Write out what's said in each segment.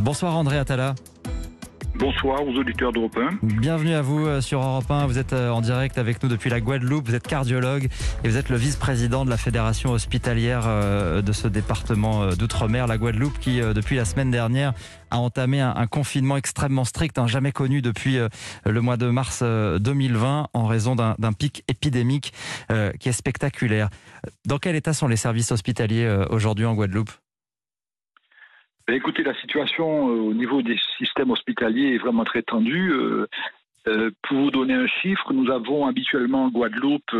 Bonsoir André Attala. Bonsoir aux auditeurs d'Europe 1. Bienvenue à vous euh, sur Europe 1. Vous êtes euh, en direct avec nous depuis la Guadeloupe. Vous êtes cardiologue et vous êtes le vice-président de la fédération hospitalière euh, de ce département d'outre-mer, la Guadeloupe, qui depuis la semaine dernière a entamé un confinement extrêmement strict, hein, jamais connu depuis le mois de mars 2020 en raison d'un pic épidémique qui est spectaculaire. Dans quel état sont les services hospitaliers aujourd'hui en Guadeloupe? Écoutez, la situation euh, au niveau des systèmes hospitaliers est vraiment très tendue. Euh, euh, pour vous donner un chiffre, nous avons habituellement en Guadeloupe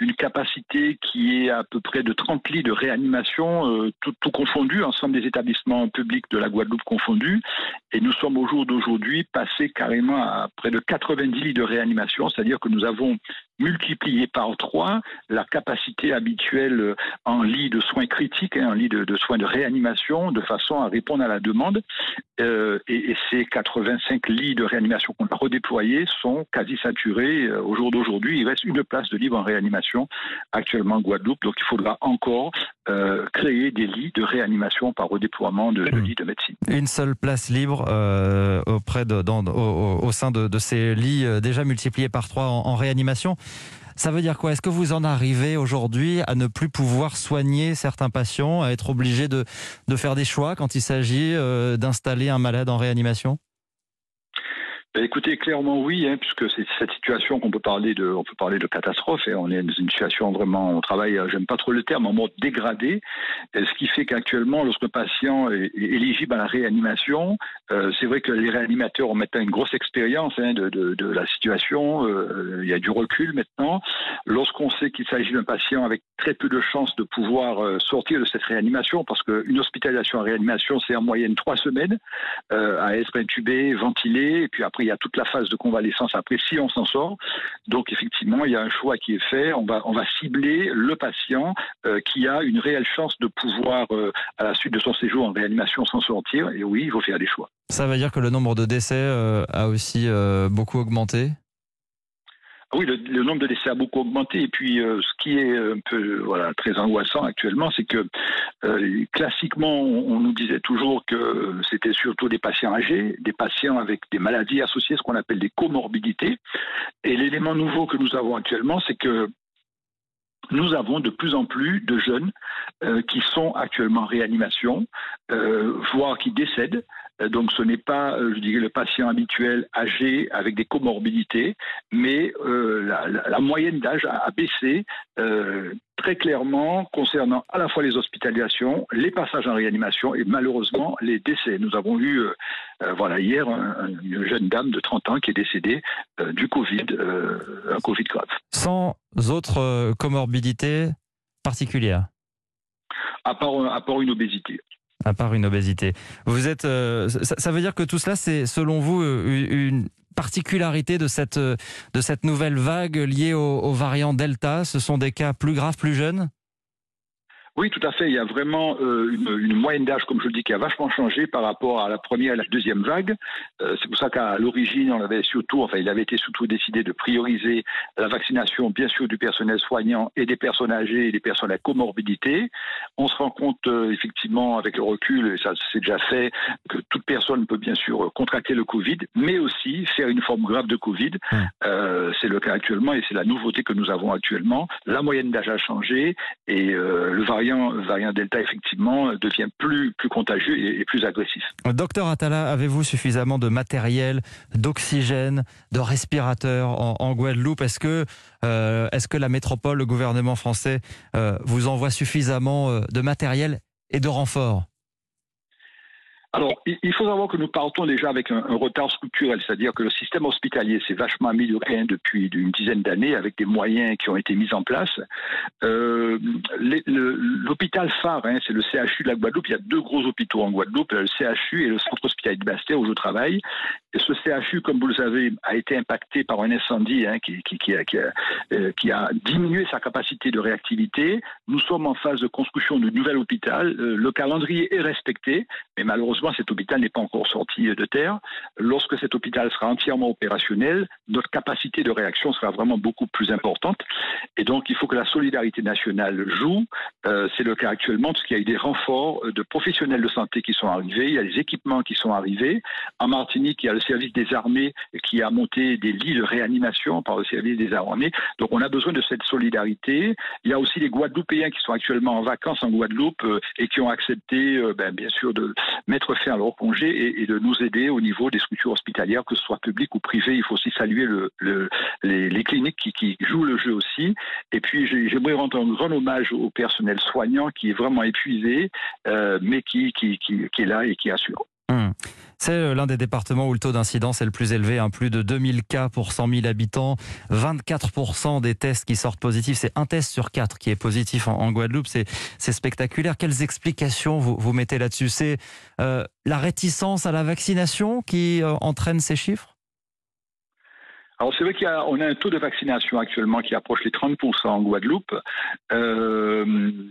une capacité qui est à peu près de 30 lits de réanimation, tout, tout, confondu, ensemble des établissements publics de la Guadeloupe confondus. Et nous sommes au jour d'aujourd'hui passés carrément à près de 90 lits de réanimation, c'est-à-dire que nous avons multiplié par trois la capacité habituelle en lit de soins critiques, hein, en lit de, soins de réanimation, de façon à répondre à la demande. Euh, et, ces 85 lits de réanimation qu'on a redéployés sont quasi saturés. Euh, au jour d'aujourd'hui, il reste une place de libre en réanimation actuellement en Guadeloupe. Donc il faudra encore euh, créer des lits de réanimation par redéploiement de, mmh. lits de médecine. Une seule place libre auprès de, au, sein de, ces lits déjà multipliés par trois en réanimation. Ça veut dire quoi? Est-ce que vous en arrivez aujourd'hui à ne plus pouvoir soigner certains patients, à être obligé de, de faire des choix quand il s'agit euh, d'installer un malade en réanimation? Écoutez, clairement oui, hein, puisque c'est cette situation qu'on peut parler de, on peut parler de catastrophe. Et on est dans une situation vraiment, on travaille, euh, j'aime pas trop le terme, en mode dégradé. ce qui fait qu'actuellement, lorsque patient est, éligible à la réanimation, euh, c'est vrai que les réanimateurs ont maintenant une grosse expérience hein, de, la situation. Euh, il y a du recul maintenant. Lorsqu'on sait qu'il s'agit d'un patient avec très peu de chances de pouvoir sortir de cette réanimation, parce qu'une hospitalisation en réanimation, c'est en moyenne trois semaines à être intubé, ventilé, et puis après y a toute la phase de convalescence après si on s'en sort. Donc effectivement, il y a un choix qui est fait. On va, on va cibler le patient euh, qui a une réelle chance de pouvoir, euh, à la suite de son séjour en réanimation, s'en sortir. Et oui, il faut faire des choix. Ça veut dire que le nombre de décès euh, a aussi beaucoup augmenté? Oui, le, nombre de décès a beaucoup augmenté. Et puis, euh, ce qui est un peu voilà, très angoissant actuellement, c'est que euh, classiquement, on, nous disait toujours que c'était surtout des patients âgés, des patients avec des maladies associées, ce qu'on appelle des comorbidités. Et l'élément nouveau que nous avons actuellement, c'est que nous avons de plus en plus de jeunes euh, qui sont actuellement en réanimation, voire qui décèdent. Euh, donc ce n'est pas, euh, je dirais, le patient habituel âgé avec des comorbidités, mais euh, la, moyenne d'âge a, baissé très clairement concernant à la fois les hospitalisations, les passages en réanimation et malheureusement les décès. Nous avons eu, voilà, hier, une jeune dame de 30 ans qui est décédée du Covid, un Covid grave. Sans autres comorbidités particulières à part, à part une obésité à part une obésité. Vous êtes, euh, ça, veut dire que tout cela, c'est selon vous euh, une particularité de cette, euh, de cette nouvelle vague liée au, au variant Delta? Ce sont des cas plus graves, plus jeunes? Oui, tout à fait. Il y a vraiment euh, une, moyenne d'âge, comme je le dis, qui a vachement changé par rapport à la première et la deuxième vague. Euh, c'est pour ça qu'à l'origine, on avait surtout, enfin, il avait été surtout décidé de prioriser la vaccination, bien sûr, du personnel soignant et des personnes âgées et des personnes à comorbidité. On se rend compte, euh, effectivement, avec le recul, et ça c'est déjà fait, que toute personne peut bien sûr contracter le Covid, mais aussi faire une forme grave de Covid. c'est le cas actuellement et c'est la nouveauté que nous avons actuellement. La moyenne d'âge a changé et le variant variant, Delta, effectivement, devient plus, plus contagieux et, plus agressif. Docteur Atala, avez-vous suffisamment de matériel, d'oxygène, de respirateurs en, Guadeloupe? Est-ce que, euh, est-ce que la métropole, le gouvernement français, euh, vous envoie suffisamment euh, de matériel et de renforts? Alors, il faut savoir que nous partons déjà avec un, retard structurel, c'est-à-dire que le système hospitalier s'est vachement amélioré hein, depuis une dizaine d'années avec des moyens qui ont été mis en place. Euh, l'hôpital phare, hein, c'est le CHU de la Guadeloupe. Il y a deux gros hôpitaux en Guadeloupe, le CHU et le Centre hospitalier de Bastia où je travaille. Ce CHU, comme vous le savez, a été impacté par un incendie hein, qui, qui, a, euh, qui, a, diminué sa capacité de réactivité. Nous sommes en phase de construction de nouvel hôpital. Euh, le calendrier est respecté, mais malheureusement malheureusement, cet hôpital n'est pas encore sorti de terre. Lorsque cet hôpital sera entièrement opérationnel, notre capacité de réaction sera vraiment beaucoup plus importante. Et donc, il faut que la solidarité nationale joue. Euh, c'est le cas actuellement, parce qu'il y a eu des renforts de professionnels de santé qui sont arrivés, il y a des équipements qui sont arrivés. En Martinique, il y a le service des armées qui a monté des lits de réanimation par le service des armées. Donc, on a besoin de cette solidarité. Il y a aussi les Guadeloupéens qui sont actuellement en vacances en Guadeloupe euh, et qui ont accepté, euh, ben, bien sûr, de mettre fin à leur congé et, de nous aider au niveau des structures hospitalières, que ce soit publiques ou privées. Il faut aussi saluer le, les, cliniques qui, jouent le jeu aussi. Et puis, j'aimerais rendre un hommage au personnel soignant qui est vraiment épuisé, euh, mais qui, qui, est là et qui assure. Hum. C'est euh, l'un des départements où le taux d'incidence est le plus élevé, hein. plus de 2000 cas pour 100 000 habitants, 24% des tests qui sortent positifs, c'est un test sur quatre qui est positif en, Guadeloupe, c'est spectaculaire. Quelles explications vous, vous mettez là-dessus? C'est euh, la réticence à la vaccination qui entraîne ces chiffres? Alors c'est vrai qu'on a, a, un taux de vaccination actuellement qui approche les 30% en Guadeloupe, euh,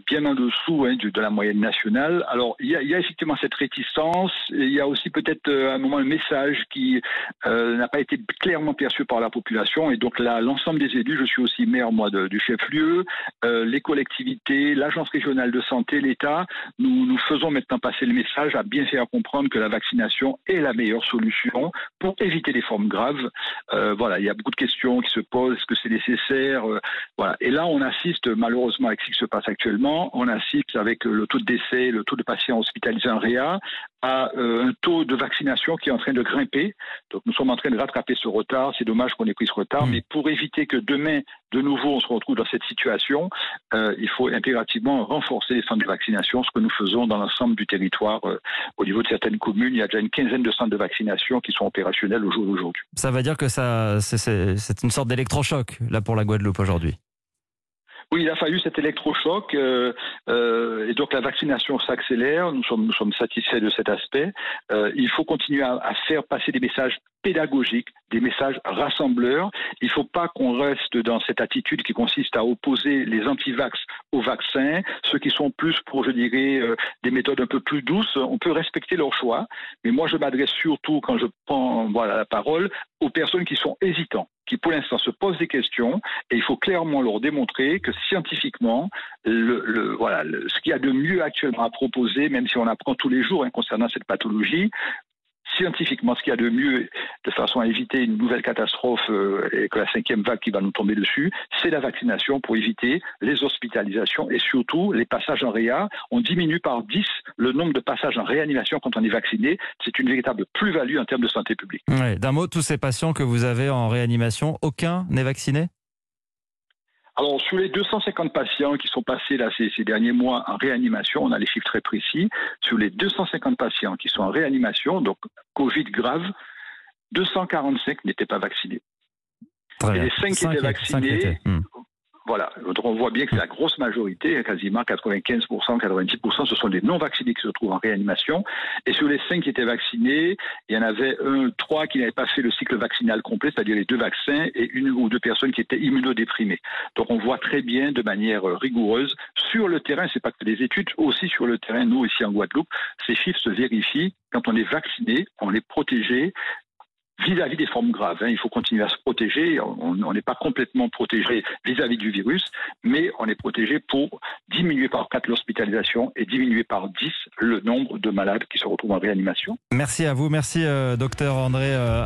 bien en dessous hein, de, la moyenne nationale. Alors il y, a, y, a, effectivement cette réticence, il y a aussi peut-être euh, à un moment un message qui euh, n'a pas été clairement perçu par la population et donc là l'ensemble des élus, je suis aussi maire moi du chef-lieu, euh, les collectivités, l'agence régionale de santé, l'État, nous, nous faisons maintenant passer le message à bien faire comprendre que la vaccination est la meilleure solution pour éviter les formes graves. Euh, il y a beaucoup de questions qui se posent, est-ce que c'est nécessaire euh. Et là, on assiste malheureusement avec ce qui se passe actuellement, on assiste avec le taux de décès, le taux de patients hospitalisés en réa, à euh, un taux de vaccination qui est en train de grimper. Donc nous sommes en train de rattraper ce retard. C'est dommage qu'on ait pris ce retard, mmh. mais pour éviter que demain, de nouveau, on se retrouve dans cette situation, euh, il faut impérativement renforcer les centres de vaccination, ce que nous faisons dans l'ensemble du territoire. au niveau de certaines communes, il y a déjà une quinzaine de centres de vaccination qui sont opérationnels au jour d'aujourd'hui. Ça veut dire que ça, c'est une sorte d'électrochoc là pour la Guadeloupe aujourd'hui. Oui, il a fallu cet électrochoc euh, euh, et donc la vaccination s'accélère. Nous sommes, satisfaits de cet aspect. Euh, il faut continuer à, faire passer des messages pédagogiques, des messages rassembleurs. Il ne faut pas qu'on reste dans cette attitude qui consiste à opposer les antivax aux vaccins, ceux qui sont plus pour, je dirais, des méthodes un peu plus douces. On peut respecter leur choix, mais moi je m'adresse surtout quand je prends voilà, la parole aux personnes qui sont hésitantes qui pour l'instant se posent des questions et il faut clairement leur démontrer que scientifiquement, voilà, ce qu'il y a de mieux actuellement à proposer, même si on apprend tous les jours hein, concernant cette pathologie, scientifiquement ce qu'il y a de mieux de façon à éviter une nouvelle catastrophe euh, et que la cinquième vague qui va nous tomber dessus, c'est la vaccination pour éviter les hospitalisations et surtout les passages en réa. On diminue par 10 le nombre de passages en réanimation quand on est vacciné. C'est une véritable plus-value en termes de santé publique. D'un mot, tous ces patients que vous avez en réanimation, aucun n'est vacciné? Alors, sur les 250 patients qui sont passés là, ces, ces, derniers mois en réanimation, on a les chiffres très précis. Sur les 250 patients qui sont en réanimation, donc Covid grave, 245 n'étaient pas vaccinés. et les 5 qui étaient vaccinés, voilà, on voit bien que c'est la grosse majorité, quasiment 95%, 90%, ce sont des non-vaccinés qui se trouvent en réanimation. Et sur les cinq qui étaient vaccinés, il y en avait un, trois qui n'avaient pas fait le cycle vaccinal complet, c'est-à-dire les deux vaccins, et une ou deux personnes qui étaient immunodéprimées. Donc on voit très bien de manière rigoureuse sur le terrain, c'est pas que des études, aussi sur le terrain, nous ici en Guadeloupe, ces chiffres se vérifient. Quand on est vacciné, on est protégé, vis-à-vis des formes graves. Hein. Il faut continuer à se protéger. On n'est pas complètement protégé vis-à-vis du virus, mais on est protégé pour diminuer par 4 l'hospitalisation et diminuer par 10 le nombre de malades qui se retrouvent en réanimation. Merci à vous. Merci, euh, docteur André euh.